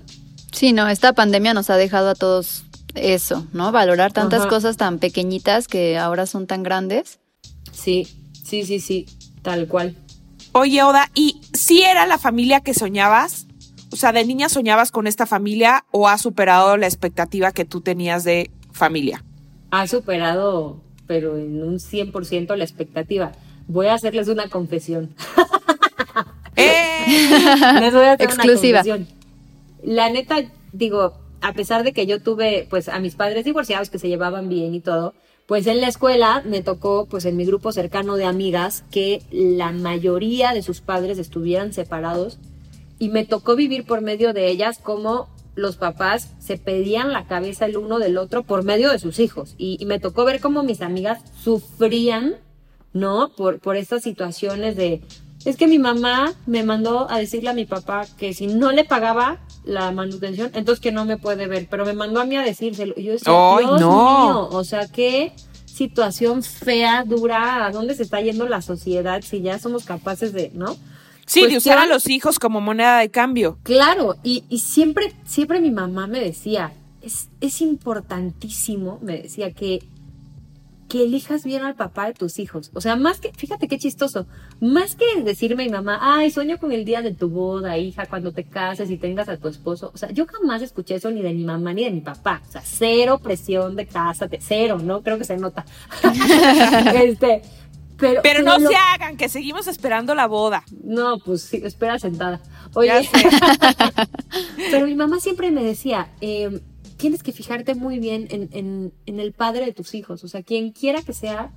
Sí, no, esta pandemia nos ha dejado a todos eso, ¿no? Valorar tantas Ajá. cosas tan pequeñitas que ahora son tan grandes. Sí, sí, sí, sí, tal cual. Oye, Oda, ¿y si era la familia que soñabas? O sea, ¿de niña soñabas con esta familia o has superado la expectativa que tú tenías de familia? Ha superado, pero en un 100% la expectativa. Voy a hacerles una confesión. ¡Eh! Les voy a hacer Exclusiva. una confesión. La neta, digo, a pesar de que yo tuve, pues, a mis padres divorciados que se llevaban bien y todo, pues en la escuela me tocó, pues en mi grupo cercano de amigas, que la mayoría de sus padres estuvieran separados y me tocó vivir por medio de ellas como los papás se pedían la cabeza el uno del otro por medio de sus hijos. Y, y me tocó ver cómo mis amigas sufrían, ¿no? Por, por estas situaciones de, es que mi mamá me mandó a decirle a mi papá que si no le pagaba la manutención, entonces que no me puede ver, pero me mandó a mí a decírselo. Y yo decía, ¡Ay, Dios no! mío, o sea, qué situación fea, dura, a dónde se está yendo la sociedad si ya somos capaces de, ¿no? Sí, de usar a los hijos como moneda de cambio. Claro, y, y siempre, siempre mi mamá me decía, es, es importantísimo, me decía, que, que elijas bien al papá de tus hijos. O sea, más que, fíjate qué chistoso, más que decirme mi mamá, ay, sueño con el día de tu boda, hija, cuando te cases y tengas a tu esposo. O sea, yo jamás escuché eso ni de mi mamá ni de mi papá. O sea, cero presión de cásate, cero, ¿no? Creo que se nota. este, pero, Pero no lo- se hagan, que seguimos esperando la boda. no, pues sí, espera sentada. Oye, pero mi mamá siempre me decía, eh, tienes que fijarte muy bien en, en, en el padre de tus hijos. O sea, quien quiera que sea,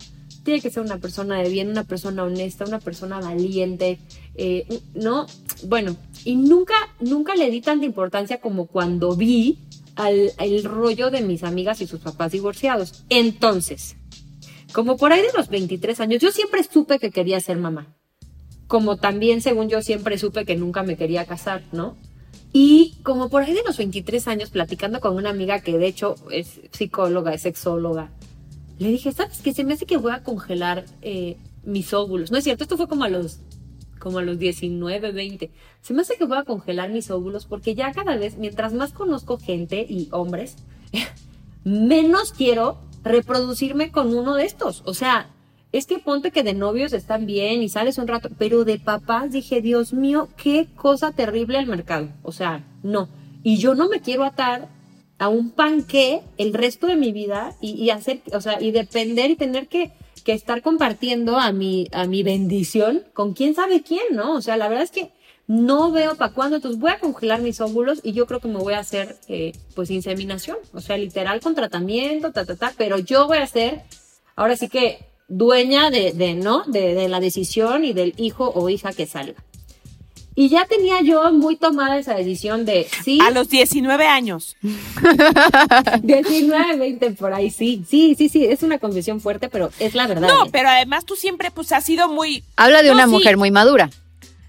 tiene que ser una persona de bien, una persona honesta, una persona valiente, eh, ¿no? Bueno, y nunca, nunca le di tanta importancia como cuando vi al el rollo de mis amigas y sus papás divorciados. Entonces, como por ahí de los 23 años, yo siempre supe que quería ser mamá. como también según yo siempre supe que nunca me quería casar, ¿no? Y como por ahí de los 23 años, platicando con una amiga que de hecho es psicóloga, es sexóloga, le dije, ¿sabes qué? Se me hace que voy a congelar eh, mis óvulos. No es cierto, esto fue como a los como a los 19, 20. Se me hace que voy a congelar mis óvulos porque ya cada vez, mientras más conozco gente y hombres, menos quiero reproducirme con uno de estos. O sea, es que ponte que de novios están bien y sales un rato, pero de papás dije, Dios mío, qué cosa terrible el mercado. O sea, no. Y yo no me quiero atar a un panque el resto de mi vida y, hacer, o sea, y depender y tener que, que estar compartiendo a mi, a mi bendición con quién sabe quién, ¿no? O sea, la verdad es que no veo para cuándo, entonces voy a congelar mis óvulos y yo creo que me voy a hacer, eh, pues, inseminación, o sea, literal con tratamiento, ta, ta, ta, pero yo voy a ser, ahora sí que dueña de, de ¿no? De, de, la decisión y del hijo o hija que salga. Y ya tenía yo muy tomada esa decisión de sí. A los 19 años. 19, 20 por ahí, sí. Sí, sí, sí, es una confesión fuerte, pero es la verdad. No, pero además tú siempre pues has sido muy... Habla de una mujer muy madura.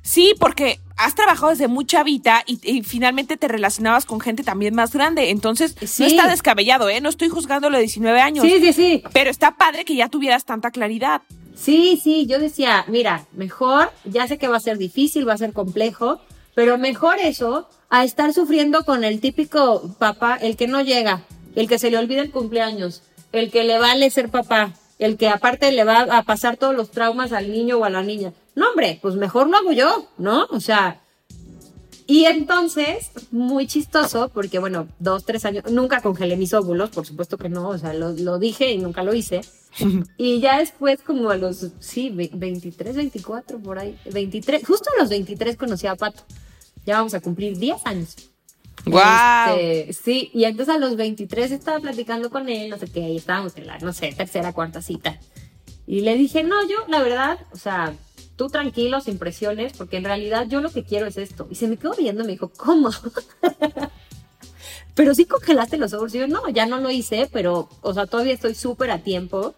Sí, porque has trabajado desde muy chavita y, finalmente te relacionabas con gente también más grande. Entonces, no está descabellado, ¿eh? No estoy juzgando lo de 19 años. Sí, sí, sí. Pero está padre que ya tuvieras tanta claridad. Sí, sí, yo decía, mira, mejor, ya sé que va a ser difícil, va a ser complejo, pero mejor eso a estar sufriendo con el típico papá, el que no llega, el que se le olvida el cumpleaños, el que le vale ser papá, el que aparte le va a pasar todos los traumas al niño o a la niña. No, hombre, pues mejor lo hago yo, ¿no? O sea, y entonces, muy chistoso, porque bueno, dos, tres años, nunca congelé mis óvulos, por supuesto que no, o sea, lo, lo dije y nunca lo hice. y ya después, como a los, sí, 23, 24, por ahí, 23, justo a los 23 conocí a Pato. Ya vamos a cumplir 10 años. ¡Wow! Este, sí, y entonces a los 23 estaba platicando con él, no sé qué, ahí estábamos en la, no sé, tercera, cuarta cita. Y le dije, no, yo, la verdad, o sea, tú tranquilo, sin presiones, porque en realidad yo lo que quiero es esto. Y se me quedó viendo y me dijo, ¿cómo? pero sí congelaste los ojos. Y yo, no, ya no lo hice, pero, o sea, todavía estoy súper a tiempo.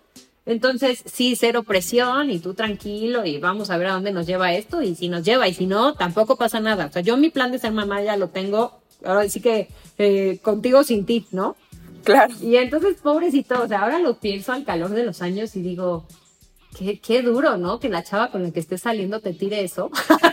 Entonces, sí, cero presión y tú tranquilo y vamos a ver a dónde nos lleva esto y si nos lleva y si no, tampoco pasa nada. O sea, yo mi plan de ser mamá ya lo tengo, ahora sí que eh, contigo sin ti, ¿no? Claro. Y entonces, pobrecito, o sea, ahora lo pienso al calor de los años y digo, Qué, duro, ¿no? Que la chava con la que estés saliendo te tire eso.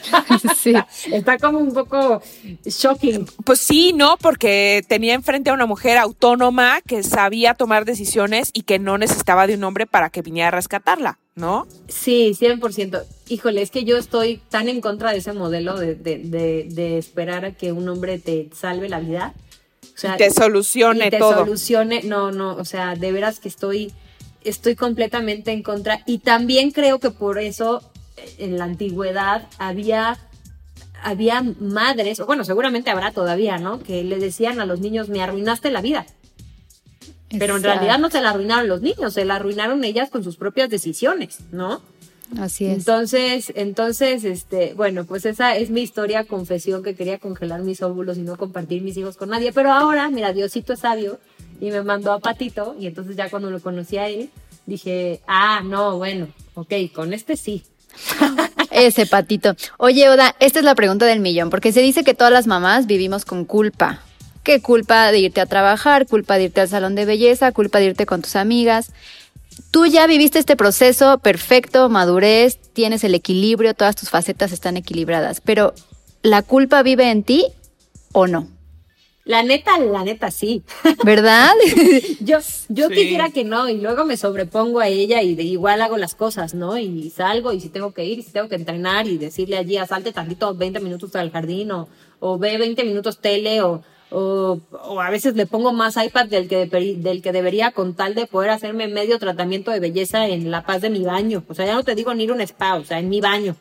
sí. Está como un poco shocking. Pues sí, ¿no? Porque tenía enfrente a una mujer autónoma que sabía tomar decisiones y que no necesitaba de un hombre para que viniera a rescatarla, ¿no? Sí, 100%. Híjole, es que yo estoy tan en contra de ese modelo de, de, de, esperar a que un hombre te salve la vida. O sea, te solucione te todo. solucione, no, no, o sea, de veras que estoy estoy completamente en contra y también creo que por eso en la antigüedad había había madres, o bueno, seguramente habrá todavía, ¿no? Que le decían a los niños, me arruinaste la vida. Pero en realidad no se la arruinaron los niños, se la arruinaron ellas con sus propias decisiones, ¿no? Así es. Entonces, entonces, este, bueno, pues esa es mi historia, confesión que quería congelar mis óvulos y no compartir mis hijos con nadie. Pero ahora, mira, Diosito es sabio y me mandó a Patito y entonces ya cuando lo conocí a él, dije, ah, no, bueno, ok, con este sí. Ese patito. Oye, Oda, esta es la pregunta del millón, porque se dice que todas las mamás vivimos con culpa. ¿Qué culpa de irte a trabajar? ¿Culpa de irte al salón de belleza? ¿Culpa de irte con tus amigas? Tú ya viviste este proceso perfecto, madurez, tienes el equilibrio, todas tus facetas están equilibradas, pero ¿la culpa vive en ti o no? La neta, la neta, sí. ¿Verdad? yo yo quisiera que no, y luego me sobrepongo a ella y de igual hago las cosas, ¿no? Y salgo y si tengo que ir, y si tengo que entrenar y decirle allí, salte tantito 20 minutos al jardín o, o ve 20 minutos tele o, o, o, a veces le pongo más iPad del que, del que debería con tal de poder hacerme medio tratamiento de belleza en la paz de mi baño. O sea, ya no te digo ni ir a un spa, o sea, en mi baño.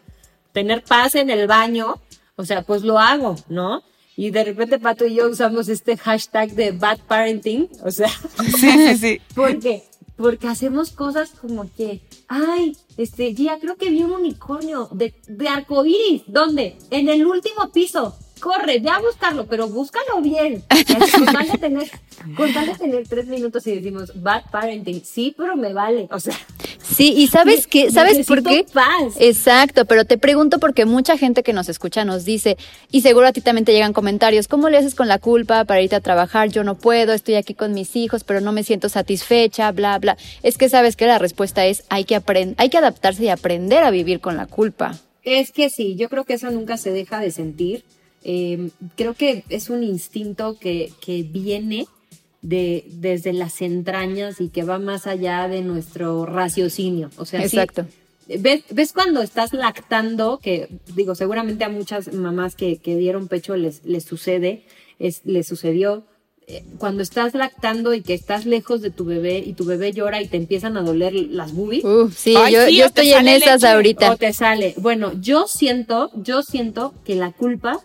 Tener paz en el baño, o sea, pues lo hago, ¿no? Y de repente Pato y yo usamos este hashtag de bad parenting, o sea, sí, sí, sí. Porque, porque hacemos cosas como que, ay, este, ya creo que vi un unicornio de, de arcoíris. ¿Dónde? En el último piso. Corre, ve a buscarlo, pero búscalo bien. Con tal de tener, con tal de tener tres minutos y decimos bad parenting, sí, pero me vale. O sea, Sí, y sabes qué, ¿sabes por qué? Paz. Exacto, pero te pregunto porque mucha gente que nos escucha nos dice, y seguro a ti también te llegan comentarios, ¿cómo le haces con la culpa para irte a trabajar? Yo no puedo, estoy aquí con mis hijos, pero no me siento satisfecha, bla, bla. Es que sabes que la respuesta es, hay que aprender, hay que adaptarse y aprender a vivir con la culpa. Es que sí, yo creo que eso nunca se deja de sentir. Eh, creo que es un instinto que, que viene de, desde las entrañas y que va más allá de nuestro raciocinio. O sea, sí, Exacto. ¿Ves, ¿Ves cuando estás lactando? Que digo, seguramente a muchas mamás que, que dieron pecho les, les sucede, es, les sucedió. eh, Cuando estás lactando y que estás lejos de tu bebé y tu bebé llora y te empiezan a doler las boobies, sí, Ay, yo, sí, yo estoy en esas leche, ahorita. o te sale. Bueno, yo siento, yo siento que la culpa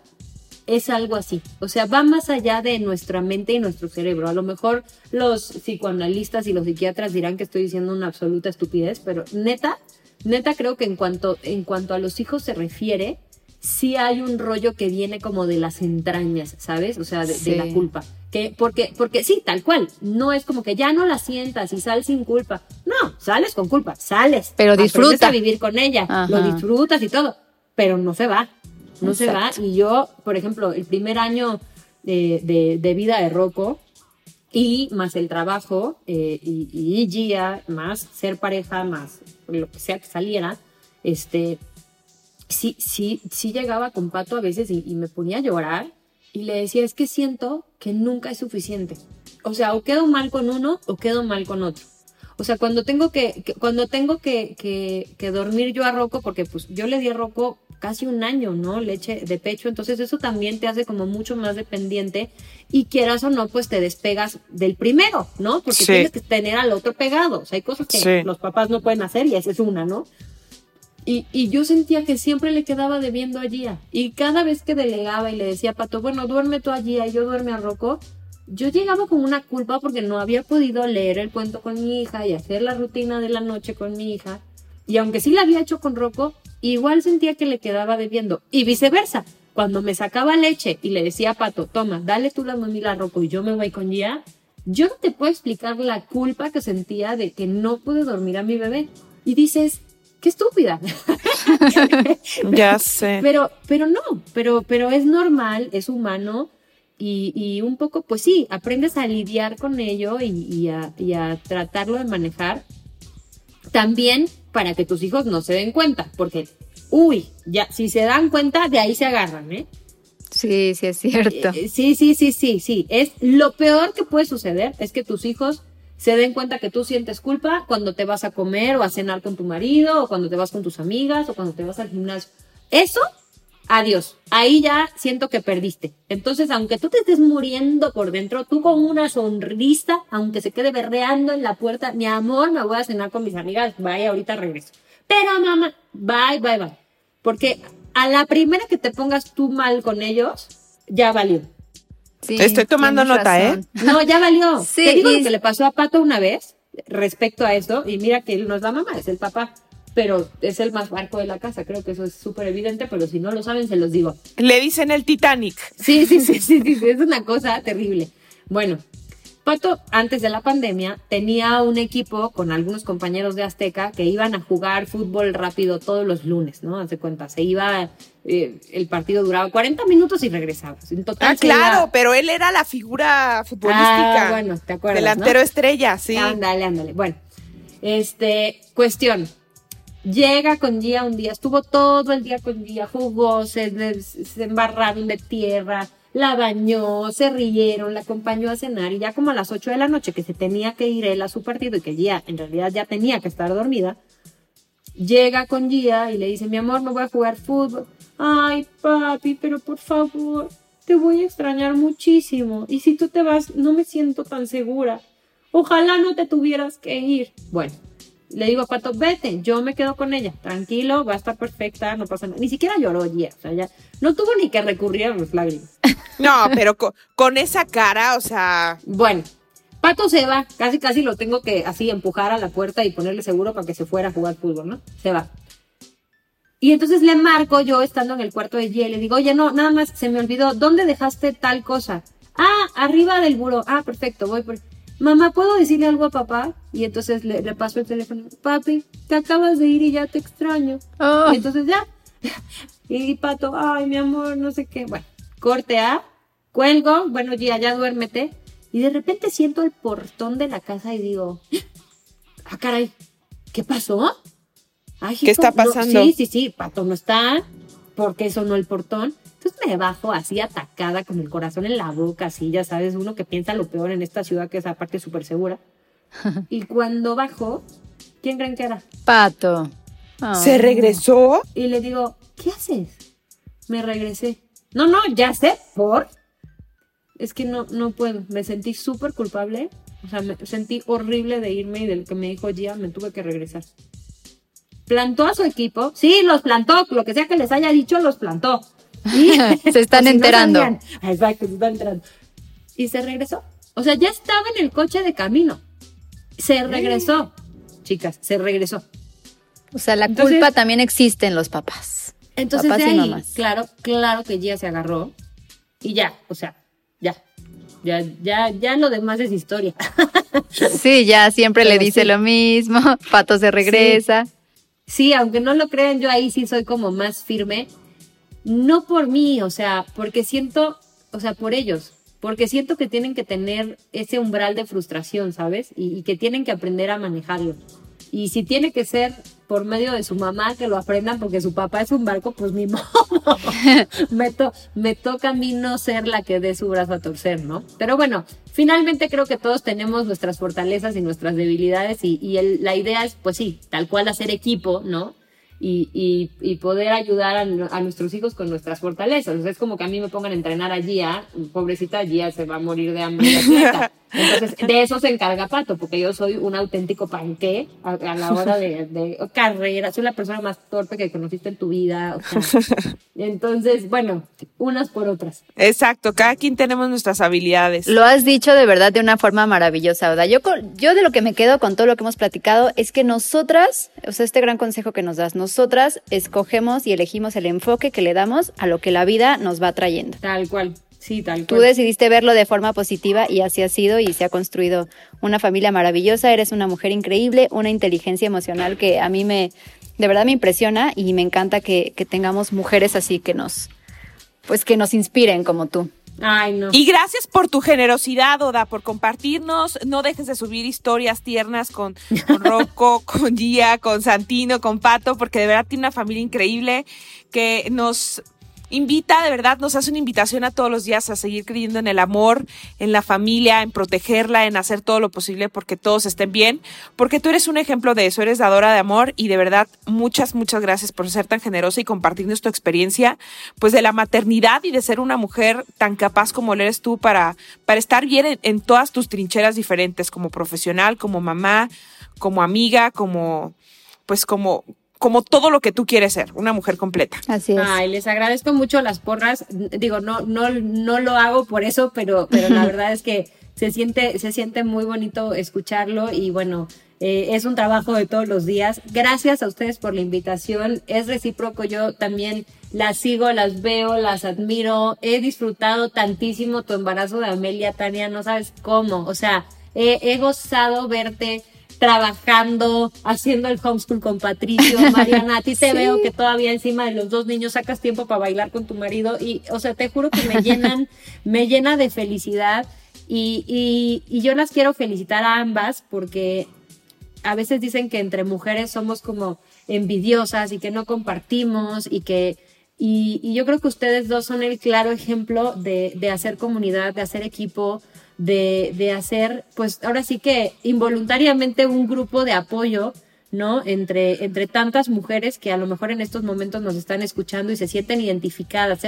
es algo así. O sea, va más allá de nuestra mente y nuestro cerebro. A lo mejor los psicoanalistas y los psiquiatras dirán que estoy diciendo una absoluta estupidez, pero neta, neta creo que en cuanto, en cuanto a los hijos se refiere, sí hay un rollo que viene como de las entrañas, ¿sabes? O sea, de, de la culpa. Que, porque, porque sí, tal cual. No es como que ya no la sientas y sales sin culpa. No, sales con culpa, sales. Pero Aprendes disfruta. a vivir con ella, Ajá. lo disfrutas y todo, pero no se va. No se va. Exacto. Y yo, por ejemplo, el primer año de, de- de vida de Rocco y más el trabajo eh, y, y Gia, más ser pareja, más lo que sea que saliera, este, sí, sí, sí llegaba con Pato a veces y, y me ponía a llorar y le decía, es que siento que nunca es suficiente. O sea, o quedo mal con uno o quedo mal con otro. O sea, cuando tengo que, que- cuando tengo que, que, que dormir yo a Rocco, porque pues yo le di a Rocco casi un año, ¿no? Leche de pecho, entonces eso también te hace como mucho más dependiente y quieras o no, pues te despegas del primero, ¿no? Porque Sí. tienes que tener al otro pegado. O sea, hay cosas que Sí. los papás no pueden hacer y esa es una, ¿no? Y, y yo sentía que siempre le quedaba debiendo a Gia. Y cada vez que delegaba y le decía a Pato, bueno, duerme tú a Gia y yo duerme a Rocco, yo llegaba con una culpa porque no había podido leer el cuento con mi hija y hacer la rutina de la noche con mi hija. Y aunque sí la había hecho con Rocco, igual sentía que le quedaba debiendo. Y viceversa. Cuando me sacaba leche y le decía a Pato, toma, dale tú la mamila a Rocco y yo me voy con Gia, yo no te puedo explicar la culpa que sentía de que no pude dormir a mi bebé. Y dices, qué estúpida. Ya sé. Pero, pero no, pero, pero es normal, es humano y, y un poco, pues sí, aprendes a lidiar con ello y, y a, y a tratarlo de manejar. También para que tus hijos no se den cuenta, porque, uy, ya, si se dan cuenta, de ahí se agarran, ¿eh? Sí, sí, es cierto. Eh, Sí, sí, sí, sí, sí. Es lo peor que puede suceder es que tus hijos se den cuenta que tú sientes culpa cuando te vas a comer o a cenar con tu marido o cuando te vas con tus amigas o cuando te vas al gimnasio. Eso, adiós. Ahí ya siento que perdiste. Entonces, aunque tú te estés muriendo por dentro, tú con una sonrisa, aunque se quede berreando en la puerta, mi amor, me voy a cenar con mis amigas, vaya, ahorita regreso. Pero mamá, bye, bye, bye. Porque a la primera que te pongas tú mal con ellos, ya valió. Sí, Estoy tomando nota, ¿eh? No, ya valió. Sí, Te digo y- lo que le pasó a Pato una vez respecto a eso, y mira que él no es la mamá, es el papá, pero es el más barco de la casa, creo que eso es súper evidente, pero si no lo saben, se los digo. Le dicen el Titanic. Sí, sí, sí, sí, sí, sí, es una cosa terrible. Bueno, Pato, antes de la pandemia, tenía un equipo con algunos compañeros de Azteca que iban a jugar fútbol rápido todos los lunes, ¿no? Haz de cuenta, se iba, eh, el partido duraba 40 minutos y regresabas. En total Ah, iba- claro, pero él era la figura futbolística. Ah, bueno, te acuerdas, Delantero ¿no? estrella, sí. Ándale, ándale. Bueno, este, cuestión. Llega con Gia un día, estuvo todo el día con Gia, jugó, se, se embarraron de tierra, la bañó, se rieron, la acompañó a cenar y ya como a las 8 de la noche que se tenía que ir él a su partido y que Gia en realidad ya tenía que estar dormida, llega con Gia y le dice, mi amor, me voy a jugar fútbol. Ay, papi, pero por favor, te voy a extrañar muchísimo. Y si tú te vas, no me siento tan segura. Ojalá no te tuvieras que ir. Bueno, le digo a Pato, vete, yo me quedo con ella. Tranquilo, va a estar perfecta, no pasa nada. Ni siquiera lloró Gia, o sea, ya no tuvo ni que recurrir a las lágrimas. No, pero co- con, esa cara, o sea, Bueno, Pato se va, casi casi lo tengo que así empujar a la puerta y ponerle seguro para que se fuera a jugar fútbol, ¿no? Se va. Y entonces le marco yo estando en el cuarto de Gia y le digo, oye, no, nada más se me olvidó, ¿dónde dejaste tal cosa? Ah, arriba del buró. Ah, perfecto, voy por... Mamá, ¿puedo decirle algo a papá? Y entonces le, le paso el teléfono, papi, te acabas de ir y ya te extraño. Oh. Y entonces ya. Y Pato, ay, mi amor, no sé qué. Bueno, corte A, cuelgo, bueno, ya, ya duérmete. Y de repente siento el portón de la casa y digo, ah, caray, ¿qué pasó? Ay, ¿Qué está no, pasando? sí, sí, sí, Pato no está, porque sonó el portón. Entonces me bajo así atacada con el corazón en la boca, así, ya sabes, uno que piensa lo peor en esta ciudad que es aparte súper segura. y cuando bajo, ¿quién creen que era? Pato. ¿Se Ay. regresó? Y le digo, ¿qué haces? Me regresé. No, no, ya sé, por. Es que no, no puedo. Me sentí súper culpable. O sea, me sentí horrible de irme y de lo que me dijo Gia, me tuve que regresar. Plantó a su equipo. Sí, los plantó. Lo que sea que les haya dicho, los plantó. Y- Se están si no enterando. sabían. Exacto, se están enterando. Y se regresó. O sea, ya estaba en el coche de camino. Se regresó. Chicas, se regresó. O sea, la Entonces- culpa también existe en los papás. Entonces Papás de y ahí, mamás. claro, claro que Gia se agarró y ya, o sea, ya, ya, ya, ya lo demás es historia. Sí, ya siempre le dice sí. lo mismo. Pato se regresa. Sí, aunque no lo crean, yo ahí sí soy como más firme, no por mí, o sea, porque siento, o sea, por ellos, porque siento que tienen que tener ese umbral de frustración, ¿sabes? Y, que tienen que aprender a manejarlo. Y si tiene que ser por medio de su mamá que lo aprendan porque su papá es un barco, pues ni modo. me, to- me toca a mí no ser la que dé su brazo a torcer, ¿no? Pero bueno, finalmente creo que todos tenemos nuestras fortalezas y nuestras debilidades y, la idea es, pues sí, tal cual hacer equipo, ¿no? Y, y, y poder ayudar a, nu- a nuestros hijos con nuestras fortalezas. O sea, es como que a mí me pongan a entrenar a Gia, pobrecita Gia se va a morir de hambre. Entonces, de eso se encarga Pato, porque yo soy un auténtico panqué a, a la hora de, de carrera. Soy la persona más torpe que conociste en tu vida. o sea. entonces, bueno, unas por otras. Exacto, cada quien tenemos nuestras habilidades. Lo has dicho de verdad de una forma maravillosa, Oda. Yo, con- yo de lo que me quedo con todo lo que hemos platicado es que nosotras, o sea, este gran consejo que nos das, nosotras escogemos y elegimos el enfoque que le damos a lo que la vida nos va trayendo. Tal cual. Sí, tal Tú decidiste verlo de forma positiva y así ha sido y se ha construido una familia maravillosa. Eres una mujer increíble, una inteligencia emocional que a mí me, de verdad me impresiona y me encanta que, que tengamos mujeres así que nos, pues que nos inspiren como tú. Ay, no. Y gracias por tu generosidad, Oda, por compartirnos. No dejes de subir historias tiernas con, con Rocco, con Gia, con Santino, con Pato, porque de verdad tiene una familia increíble que nos invita, de verdad, nos hace una invitación a todos los días a seguir creyendo en el amor, en la familia, en protegerla, en hacer todo lo posible porque todos estén bien, porque tú eres un ejemplo de eso, eres dadora de amor y de verdad muchas, muchas gracias por ser tan generosa y compartirnos tu experiencia, pues de la maternidad y de ser una mujer tan capaz como lo eres tú para, para estar bien en, en todas tus trincheras diferentes, como profesional, como mamá, como amiga, como, pues como, como todo lo que tú quieres ser, una mujer completa. Así es. Ay, les agradezco mucho las porras. Digo, no, no, no lo hago por eso, pero, pero la verdad es que se siente, se siente muy bonito escucharlo y bueno, eh, es un trabajo de todos los días. Gracias a ustedes por la invitación. Es recíproco. Yo también las sigo, las veo, las admiro. He disfrutado tantísimo tu embarazo de Amelia, Tania. No sabes cómo. O sea, he, he gozado verte trabajando, haciendo el homeschool con Patricio, Mariana, a ti te Sí. veo que todavía encima de los dos niños sacas tiempo para bailar con tu marido y, o sea, te juro que me llenan, me llena de felicidad y, y, y yo las quiero felicitar a ambas porque a veces dicen que entre mujeres somos como envidiosas y que no compartimos y que y, y yo creo que ustedes dos son el claro ejemplo de, de hacer comunidad, de hacer equipo, de, de hacer, pues ahora sí que involuntariamente un grupo de apoyo, ¿no? Entre, entre tantas mujeres que a lo mejor en estos momentos nos están escuchando y se sienten identificadas,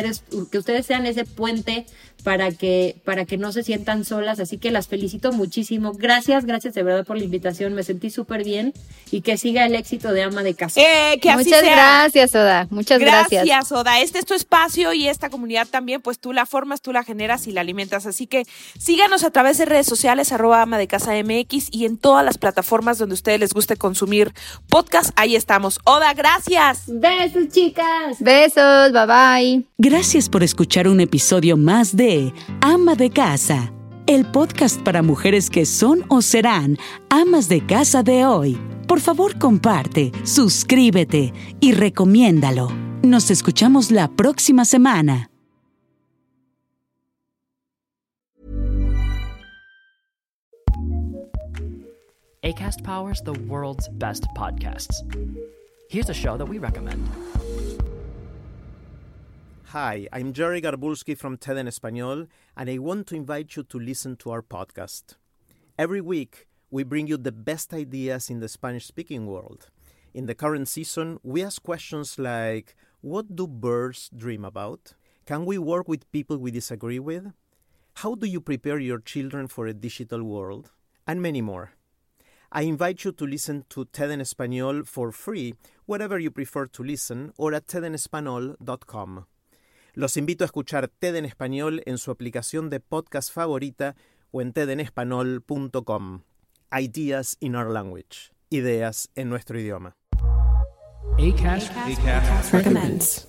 que ustedes sean ese puente para que, para que no se sientan solas. Así que las felicito muchísimo. Gracias, gracias de verdad por la invitación. Me sentí súper bien y que siga el éxito de ama de casa. Eh, que así Muchas sea. gracias, Oda. Muchas Gracias, gracias. Oda. Este es tu espacio y esta comunidad también, pues tú la formas, tú la generas y la alimentas. Así que síganos a través de redes sociales, arroba ama de casa MX y en todas las plataformas donde a ustedes les guste consumir podcast. Ahí estamos. Oda, gracias. Besos, chicas. Besos, bye bye. Gracias por escuchar un episodio más de Ama de Casa, el podcast para mujeres que son o serán amas de casa de hoy. Por favor, comparte, suscríbete y recomiéndalo. Nos escuchamos la próxima semana. ACAST powers the world's best podcasts. Here's a show that we recommend. Hi, I'm Jerry Garbulski from TED en Español, and I want to invite you to listen to our podcast. Every week, we bring you the best ideas in the Spanish speaking world. In the current season, we ask questions like What do birds dream about? Can we work with people we disagree with? How do you prepare your children for a digital world? And many more. I invite you to listen to TED en Español for free wherever you prefer to listen or at tedenespanol.com. Los invito a escuchar TED en español en su aplicación de podcast favorita o en tedenespanol.com. Ideas in our language. Ideas en nuestro idioma. ACAST, recommends.